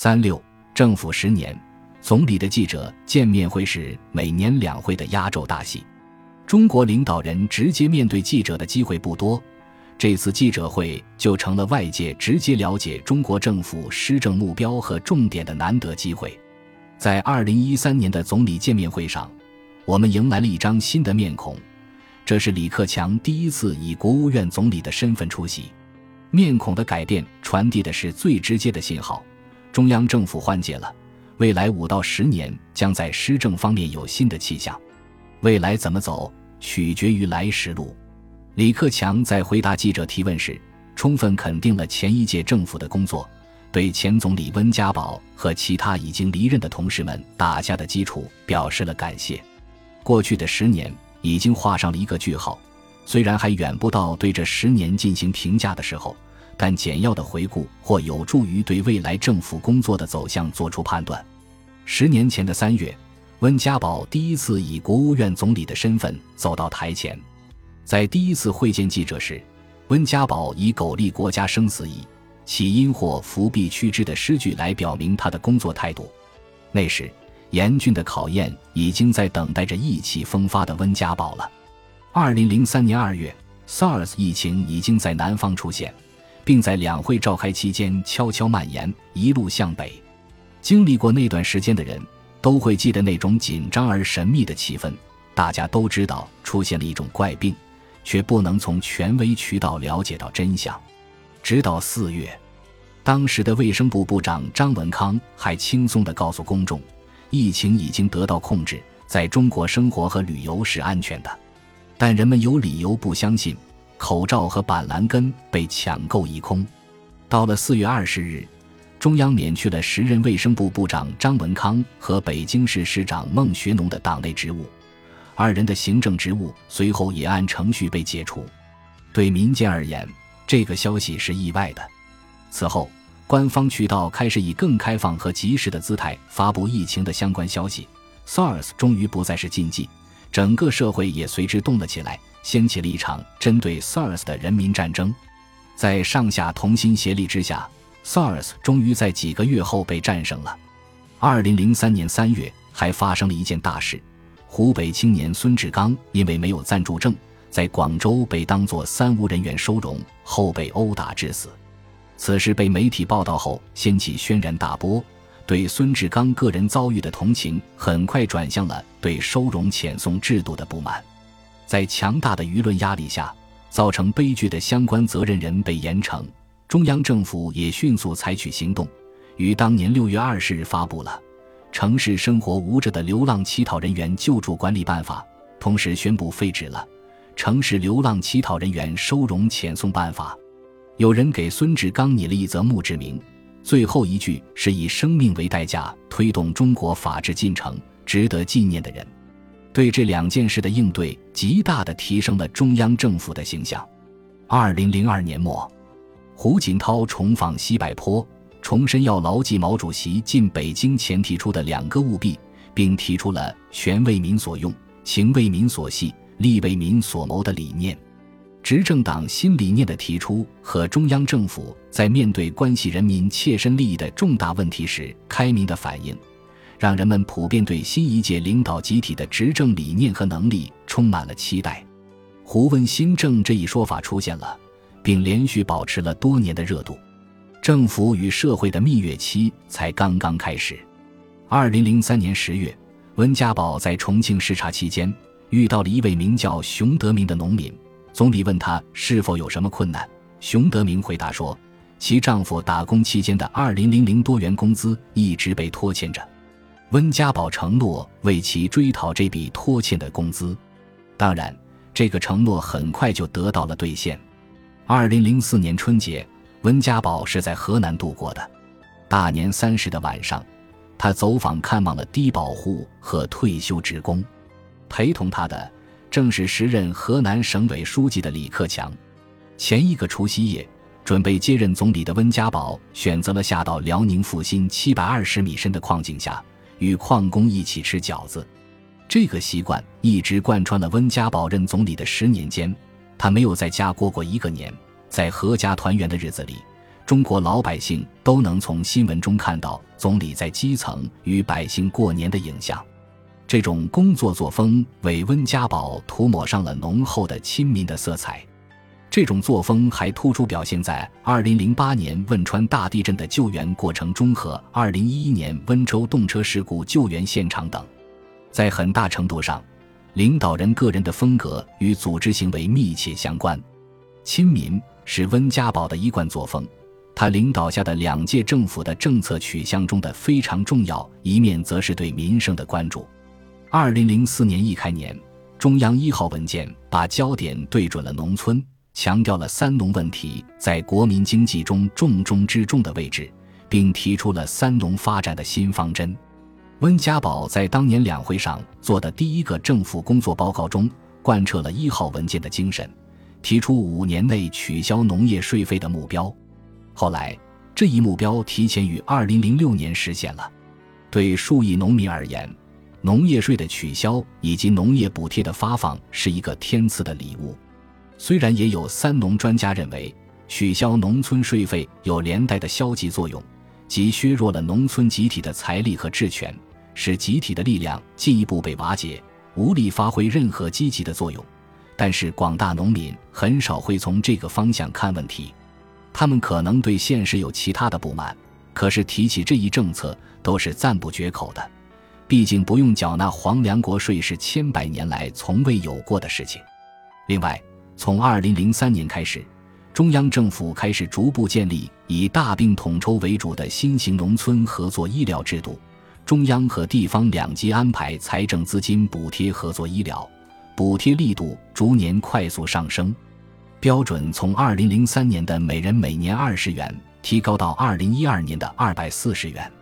三六政府十年，总理的记者见面会是每年两会的压轴大戏。中国领导人直接面对记者的机会不多，这次记者会就成了外界直接了解中国政府施政目标和重点的难得机会。在二零一三年的总理见面会上，我们迎来了一张新的面孔，这是李克强第一次以国务院总理的身份出席。面孔的改变传递的是最直接的信号。中央政府换届了，未来五到十年将在施政方面有新的气象。未来怎么走，取决于来时路。李克强在回答记者提问时，充分肯定了前一届政府的工作，对前总理温家宝和其他已经离任的同事们打下的基础表示了感谢。过去的十年已经画上了一个句号，虽然还远不到对这十年进行评价的时候。但简要的回顾或有助于对未来政府工作的走向做出判断。十年前的三月，温家宝第一次以国务院总理的身份走到台前，在第一次会见记者时，温家宝以“苟利国家生死以，岂因祸福避趋之”的诗句来表明他的工作态度。那时，严峻的考验已经在等待着意气风发的温家宝了。二零零三年二月，SARS 疫情已经在南方出现。并在两会召开期间悄悄蔓延，一路向北。经历过那段时间的人都会记得那种紧张而神秘的气氛。大家都知道出现了一种怪病，却不能从权威渠道了解到真相。直到四月，当时的卫生部部长张文康还轻松地告诉公众，疫情已经得到控制，在中国生活和旅游是安全的。但人们有理由不相信。口罩和板蓝根被抢购一空。到了四月二十日，中央免去了时任卫生部部长张文康和北京市市长孟学农的党内职务，二人的行政职务随后也按程序被解除。对民间而言，这个消息是意外的。此后，官方渠道开始以更开放和及时的姿态发布疫情的相关消息，SARS 终于不再是禁忌，整个社会也随之动了起来。掀起了一场针对 SARS 的人民战争，在上下同心协力之下，SARS 终于在几个月后被战胜了。二零零三年三月，还发生了一件大事：湖北青年孙志刚因为没有暂住证，在广州被当作三无人员收容，后被殴打致死。此事被媒体报道后，掀起轩然大波，对孙志刚个人遭遇的同情，很快转向了对收容遣送制度的不满。在强大的舆论压力下，造成悲剧的相关责任人被严惩，中央政府也迅速采取行动，于当年六月二十日发布了《城市生活无着的流浪乞讨人员救助管理办法》，同时宣布废止了《城市流浪乞讨人员收容遣送办法》。有人给孙志刚拟了一则墓志铭，最后一句是以生命为代价推动中国法治进程，值得纪念的人。对这两件事的应对，极大的提升了中央政府的形象。二零零二年末，胡锦涛重访西柏坡，重申要牢记毛主席进北京前提出的两个务必，并提出了“权为民所用，情为民所系，利为民所谋”的理念。执政党新理念的提出和中央政府在面对关系人民切身利益的重大问题时开明的反应。让人们普遍对新一届领导集体的执政理念和能力充满了期待。胡温新政这一说法出现了，并连续保持了多年的热度。政府与社会的蜜月期才刚刚开始。二零零三年十月，温家宝在重庆视察期间遇到了一位名叫熊德明的农民。总理问他是否有什么困难，熊德明回答说，其丈夫打工期间的二零零零多元工资一直被拖欠着。温家宝承诺为其追讨这笔拖欠的工资，当然，这个承诺很快就得到了兑现。二零零四年春节，温家宝是在河南度过的。大年三十的晚上，他走访看望了低保户和退休职工，陪同他的正是时任河南省委书记的李克强。前一个除夕夜，准备接任总理的温家宝选择了下到辽宁阜新七百二十米深的矿井下。与矿工一起吃饺子，这个习惯一直贯穿了温家宝任总理的十年间。他没有在家过过一个年，在阖家团圆的日子里，中国老百姓都能从新闻中看到总理在基层与百姓过年的影像。这种工作作风为温家宝涂抹上了浓厚的亲民的色彩。这种作风还突出表现在2008年汶川大地震的救援过程中和2011年温州动车事故救援现场等。在很大程度上，领导人个人的风格与组织行为密切相关。亲民是温家宝的一贯作风。他领导下的两届政府的政策取向中的非常重要一面，则是对民生的关注。二零零四年一开年，中央一号文件把焦点对准了农村，强调了“三农”问题在国民经济中重中之重的位置，并提出了“三农”发展的新方针。温家宝在当年两会上做的第一个政府工作报告中，贯彻了一号文件的精神，提出五年内取消农业税费的目标。后来，这一目标提前于二零零六年实现了。对数亿农民而言，农业税的取消以及农业补贴的发放是一个天赐的礼物。虽然也有三农专家认为，取消农村税费有连带的消极作用，即削弱了农村集体的财力和治权，使集体的力量进一步被瓦解，无力发挥任何积极的作用。但是，广大农民很少会从这个方向看问题。他们可能对现实有其他的不满，可是提起这一政策都是赞不绝口的。毕竟不用缴纳皇粮国税是千百年来从未有过的事情。另外，从二零零三年开始，中央政府开始逐步建立以大病统筹为主的新型农村合作医疗制度，中央和地方两级安排财政资金补贴合作医疗，补贴力度逐年快速上升。标准从二零零三年的每人每年二十元提高到二零一二年的二百四十元。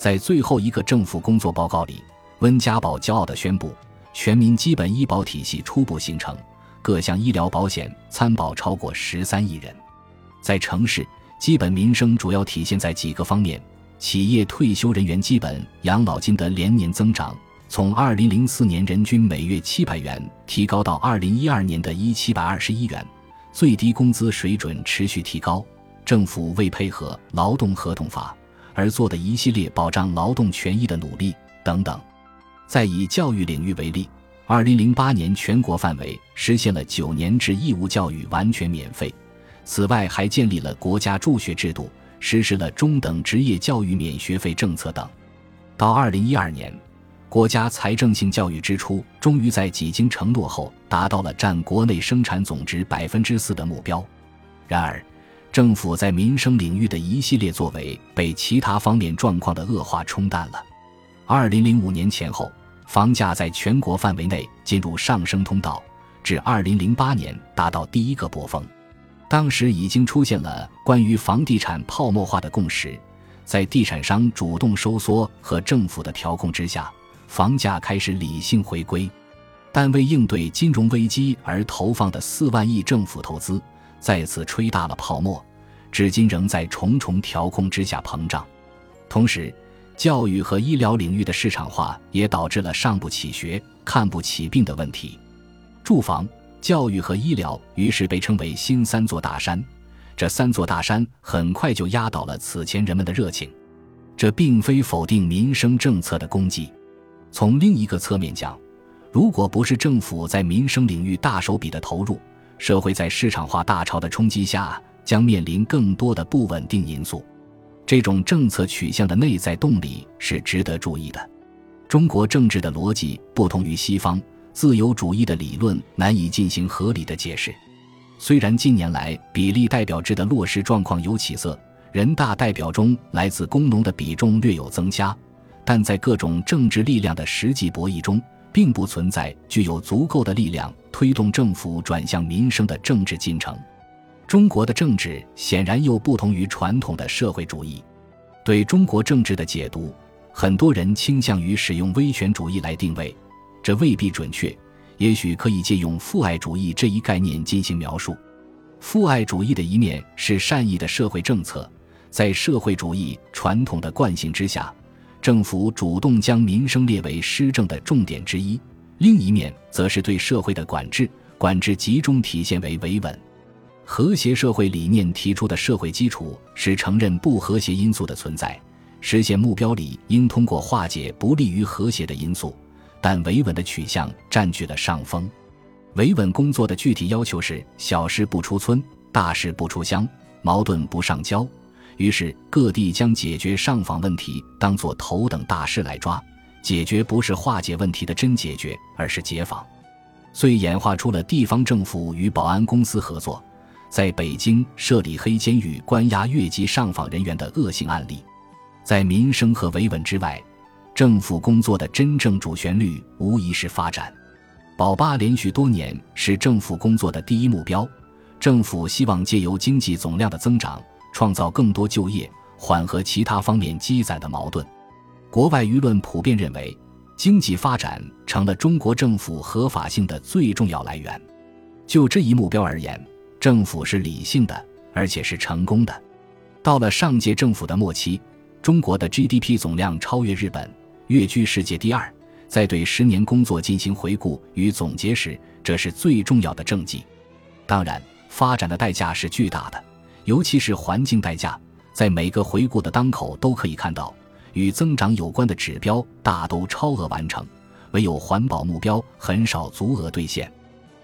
在最后一个政府工作报告里，温家宝骄傲地宣布，全民基本医保体系初步形成，各项医疗保险参保超过十三亿人。在城市，基本民生主要体现在几个方面：企业退休人员基本养老金的连年增长，从二零零四年人均每月七百元提高到二零一二年的一七百二十一元。最低工资水准持续提高，政府为配合劳动合同法而做的一系列保障劳动权益的努力等等。再以教育领域为例，二零零八年全国范围实现了九年制义务教育完全免费，此外还建立了国家助学制度，实施了中等职业教育免学费政策等。到二零一二年。国家财政性教育支出终于在几经承诺后达到了占国内生产总值百分之四的目标。然而，政府在民生领域的一系列作为被其他方面状况的恶化冲淡了。二零零五年前后，房价在全国范围内进入上升通道，至二零零八年达到第一个波峰。当时已经出现了关于房地产泡沫化的共识，在地产商主动收缩和政府的调控之下。房价开始理性回归，但为应对金融危机而投放的四万亿政府投资再次吹大了泡沫，至今仍在重重调控之下膨胀。同时，教育和医疗领域的市场化也导致了上不起学、看不起病的问题。住房、教育和医疗于是被称为“新三座大山”，这三座大山很快就压倒了此前人们的热情。这并非否定民生政策的功绩。从另一个侧面讲，如果不是政府在民生领域大手笔的投入，社会在市场化大潮的冲击下，将面临更多的不稳定因素。这种政策取向的内在动力是值得注意的。中国政治的逻辑不同于西方自由主义的理论，难以进行合理的解释。虽然近年来比例代表制的落实状况有起色，人大代表中来自工农的比重略有增加。但在各种政治力量的实际博弈中，并不存在具有足够的力量推动政府转向民生的政治进程。中国的政治显然又不同于传统的社会主义。对中国政治的解读，很多人倾向于使用威权主义来定位，这未必准确。也许可以借用父爱主义这一概念进行描述。父爱主义的一面是善意的社会政策，在社会主义传统的惯性之下。政府主动将民生列为施政的重点之一，另一面则是对社会的管制，管制集中体现为维稳。和谐社会理念提出的社会基础是承认不和谐因素的存在，实现目标里应通过化解不利于和谐的因素，但维稳的取向占据了上风。维稳工作的具体要求是：小事不出村，大事不出乡，矛盾不上交。于是各地将解决上访问题当作头等大事来抓，解决不是化解问题的真解决，而是解访，遂演化出了地方政府与保安公司合作，在北京设立黑监狱关押越级上访人员的恶性案例。在民生和维稳之外，政府工作的真正主旋律无疑是发展。保八连续多年是政府工作的第一目标。政府希望借由经济总量的增长，创造更多就业，缓和其他方面积攒的矛盾。国外舆论普遍认为，经济发展成了中国政府合法性的最重要来源。就这一目标而言，政府是理性的，而且是成功的。到了上届政府的末期，中国的 GDP 总量超越日本，跃居世界第二。在对十年工作进行回顾与总结时，这是最重要的政绩。当然，发展的代价是巨大的，尤其是环境代价。在每个回顾的当口都可以看到，与增长有关的指标大都超额完成，唯有环保目标很少足额兑现。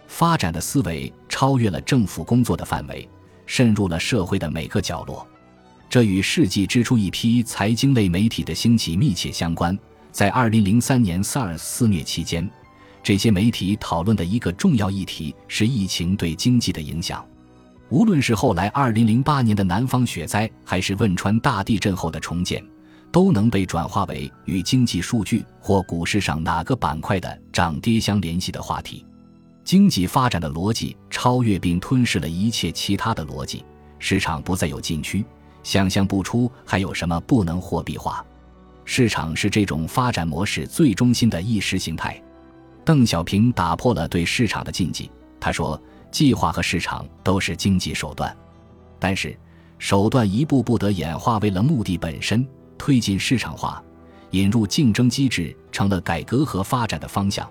发展的思维超越了政府工作的范围，渗入了社会的每个角落。这与世纪之初一批财经类媒体的兴起密切相关。在二零零三年 SARS 肆虐期间，这些媒体讨论的一个重要议题是疫情对经济的影响。无论是后来二零零八年的南方雪灾，还是汶川大地震后的重建，都能被转化为与经济数据或股市上哪个板块的涨跌相联系的话题。经济发展的逻辑超越并吞噬了一切其他的逻辑，市场不再有禁区，想象不出还有什么不能货币化。市场是这种发展模式最中心的意识形态。邓小平打破了对市场的禁忌。他说：“计划和市场都是经济手段，但是手段一步步地演化为了目的本身，推进市场化，引入竞争机制，成了改革和发展的方向，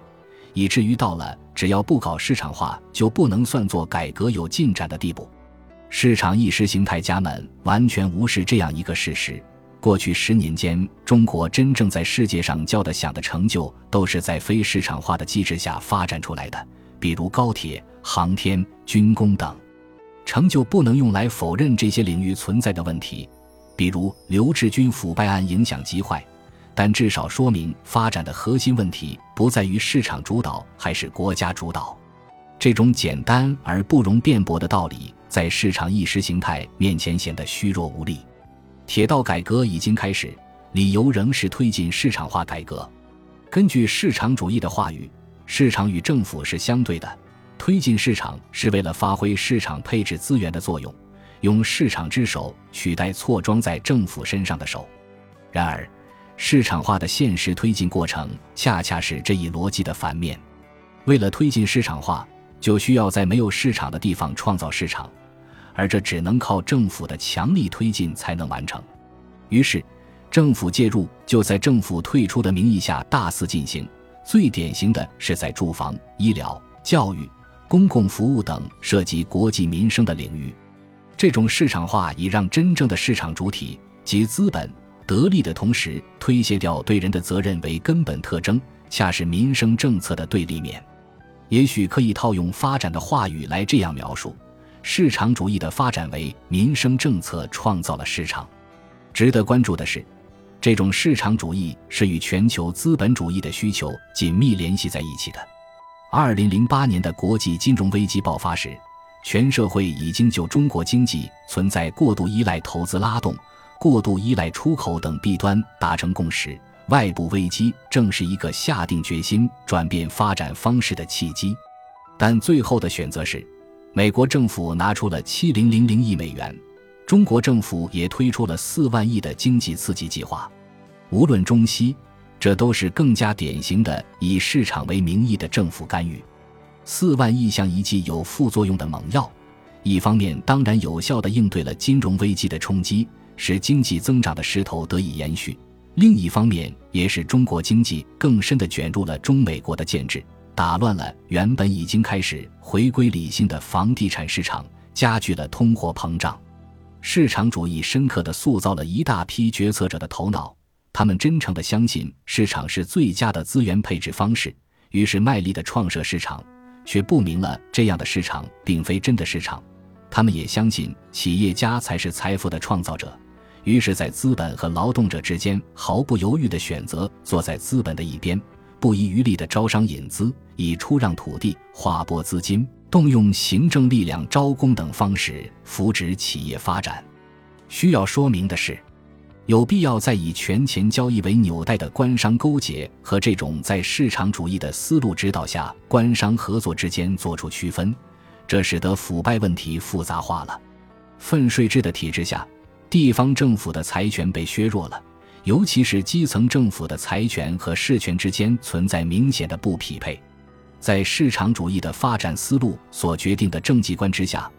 以至于到了只要不搞市场化，就不能算作改革有进展的地步。市场意识形态家们完全无视这样一个事实。”过去十年间，中国真正在世界上叫得响的成就，都是在非市场化的机制下发展出来的，比如高铁、航天、军工等。成就不能用来否认这些领域存在的问题，比如刘志军腐败案影响极坏，但至少说明发展的核心问题不在于市场主导还是国家主导。这种简单而不容辩驳的道理，在市场意识形态面前显得虚弱无力。铁道改革已经开始，理由仍是推进市场化改革。根据市场主义的话语，市场与政府是相对的，推进市场是为了发挥市场配置资源的作用，用市场之手取代错装在政府身上的手。然而，市场化的现实推进过程恰恰是这一逻辑的反面。为了推进市场化，就需要在没有市场的地方创造市场。而这只能靠政府的强力推进才能完成，于是，政府介入就在政府退出的名义下大肆进行。最典型的是在住房、医疗、教育、公共服务等涉及国计民生的领域，这种市场化已让真正的市场主体及资本得利的同时，推卸掉对人的责任为根本特征，恰是民生政策的对立面。也许可以套用发展的话语来这样描述。市场主义的发展为民生政策创造了市场。值得关注的是，这种市场主义是与全球资本主义的需求紧密联系在一起的。二零零八年的国际金融危机爆发时，全社会已经就中国经济存在过度依赖投资拉动、过度依赖出口等弊端达成共识。外部危机正是一个下定决心转变发展方式的契机，但最后的选择是。美国政府拿出了七零零零亿美元，中国政府也推出了四万亿的经济刺激计划。无论中西，这都是更加典型的以市场为名义的政府干预。四万亿像一剂有副作用的猛药，一方面当然有效地应对了金融危机的冲击，使经济增长的势头得以延续；另一方面也使中国经济更深地卷入了中美国的建制。打乱了原本已经开始回归理性的房地产市场，加剧了通货膨胀。市场主义深刻地塑造了一大批决策者的头脑，他们真诚地相信市场是最佳的资源配置方式，于是卖力地创设市场，却不明了这样的市场并非真的市场。他们也相信企业家才是财富的创造者，于是，在资本和劳动者之间毫不犹豫地选择坐在资本的一边，不遗余力地招商引资，以出让土地、划拨资金。动用行政力量招工等方式扶植企业发展。需要说明的是，有必要在以权钱交易为纽带的官商勾结和这种在市场主义的思路指导下官商合作之间做出区分，这使得腐败问题复杂化了。分税制的体制下，地方政府的财权被削弱了，尤其是基层政府的财权和事权之间存在明显的不匹配。在市场主义的发展思路所决定的政绩观之下，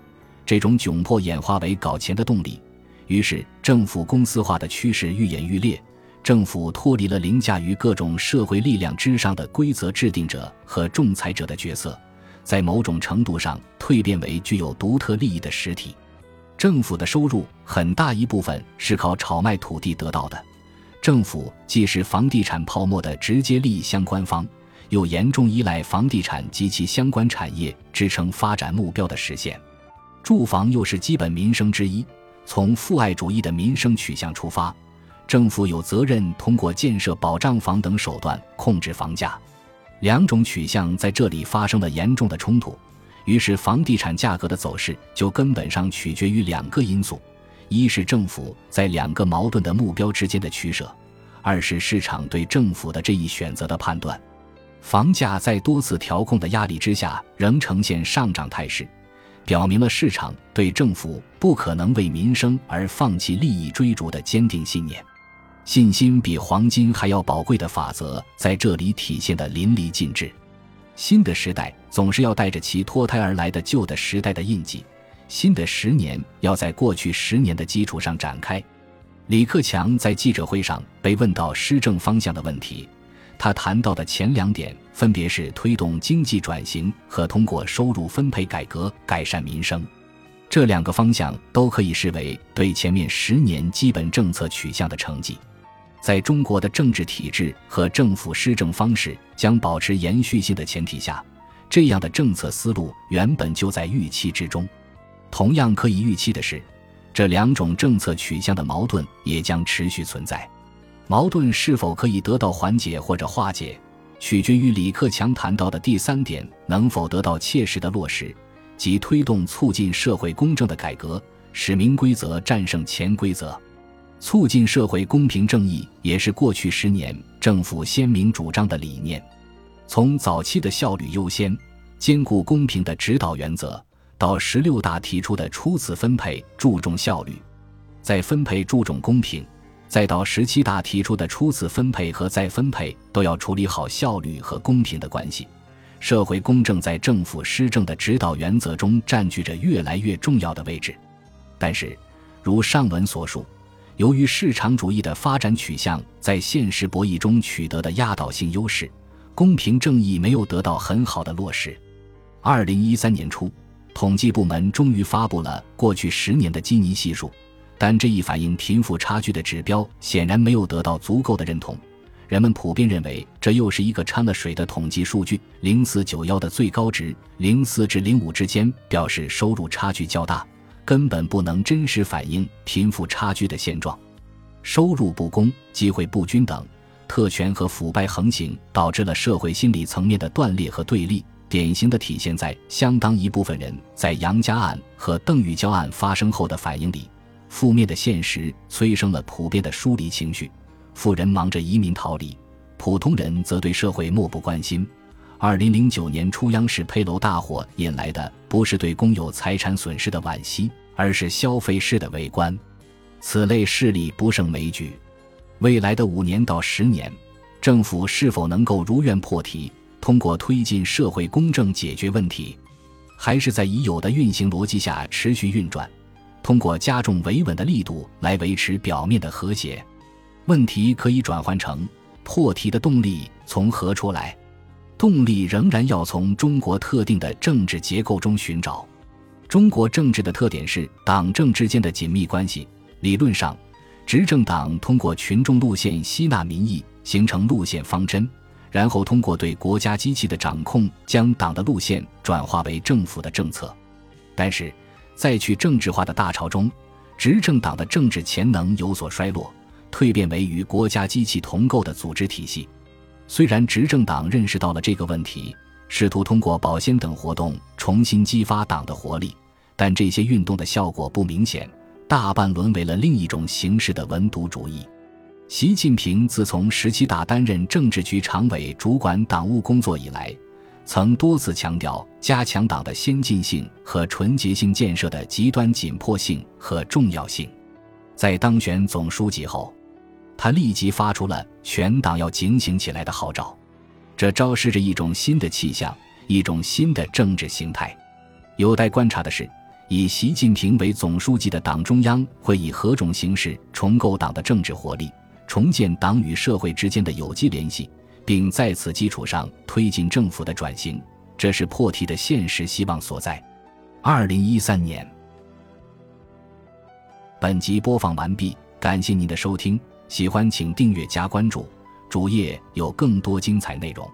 这种窘迫演化为搞钱的动力。于是，政府公司化的趋势愈演愈烈。政府脱离了凌驾于各种社会力量之上的规则制定者和仲裁者的角色，在某种程度上蜕变为具有独特利益的实体。政府的收入很大一部分是靠炒卖土地得到的。政府既是房地产泡沫的直接利益相关方。又严重依赖房地产及其相关产业支撑发展目标的实现，住房又是基本民生之一。从父爱主义的民生取向出发，政府有责任通过建设保障房等手段控制房价。两种取向在这里发生了严重的冲突，于是房地产价格的走势就根本上取决于两个因素：一是政府在两个矛盾的目标之间的取舍；二是市场对政府的这一选择的判断。房价在多次调控的压力之下仍呈现上涨态势，表明了市场对政府不可能为民生而放弃利益追逐的坚定信念。信心比黄金还要宝贵的法则在这里体现得淋漓尽致。新的时代总是要带着其脱胎而来的旧的时代的印记，新的十年要在过去十年的基础上展开。李克强在记者会上被问到施政方向的问题。他谈到的前两点分别是推动经济转型和通过收入分配改革改善民生，这两个方向都可以视为对前面十年基本政策取向的成绩。在中国的政治体制和政府施政方式将保持延续性的前提下，这样的政策思路原本就在预期之中。同样可以预期的是，这两种政策取向的矛盾也将持续存在。矛盾是否可以得到缓解或者化解，取决于李克强谈到的第三点能否得到切实的落实，即推动促进社会公正的改革，使明规则战胜潜规则。促进社会公平正义也是过去十年政府鲜明主张的理念。从早期的效率优先、兼顾公平的指导原则，到十六大提出的初次分配注重效率，在分配注重公平。再到十七大提出的初次分配和再分配都要处理好效率和公平的关系，社会公正在政府施政的指导原则中占据着越来越重要的位置。但是，如上文所述，由于市场主义的发展取向在现实博弈中取得的压倒性优势，公平正义没有得到很好的落实。二零一三年初，统计部门终于发布了过去十年的基尼系数。但这一反映贫富差距的指标显然没有得到足够的认同，人们普遍认为这又是一个掺了水的统计数据。零四九幺的最高值零四至零五之间表示收入差距较大，根本不能真实反映贫富差距的现状。收入不公、机会不均等、特权和腐败横行，导致了社会心理层面的断裂和对立，典型的体现在相当一部分人在杨家案和邓玉娇案发生后的反应里。负面的现实催生了普遍的疏离情绪，富人忙着移民逃离，普通人则对社会漠不关心。二零零九年初央视配楼大火引来的不是对公有财产损失的惋惜，而是消费式的围观。此类事例不胜枚举。未来的五年到十年，政府是否能够如愿破题，通过推进社会公正解决问题，还是在已有的运行逻辑下持续运转？通过加重维稳的力度来维持表面的和谐，问题可以转换成破题的动力从何出来？动力仍然要从中国特定的政治结构中寻找。中国政治的特点是党政之间的紧密关系。理论上，执政党通过群众路线吸纳民意，形成路线方针，然后通过对国家机器的掌控，将党的路线转化为政府的政策。但是，在去政治化的大潮中，执政党的政治潜能有所衰落，蜕变为与国家机器同构的组织体系。虽然执政党认识到了这个问题，试图通过保鲜等活动重新激发党的活力，但这些运动的效果不明显，大半沦为了另一种形式的文牍主义。习近平自从十七大担任政治局常委，主管党务工作以来，曾多次强调加强党的先进性和纯洁性建设的极端紧迫性和重要性。在当选总书记后。他立即发出了全党要警醒起来的号召，这昭示着一种新的气象，一种新的政治形态。有待观察的是，以习近平为总书记的党中央会以何种形式重构党的政治活力，重建党与社会之间的有机联系，并在此基础上推进政府的转型。这是破题的现实希望所在。二零一三年，本集播放完毕，感谢您的收听。喜欢请订阅加关注，主页有更多精彩内容。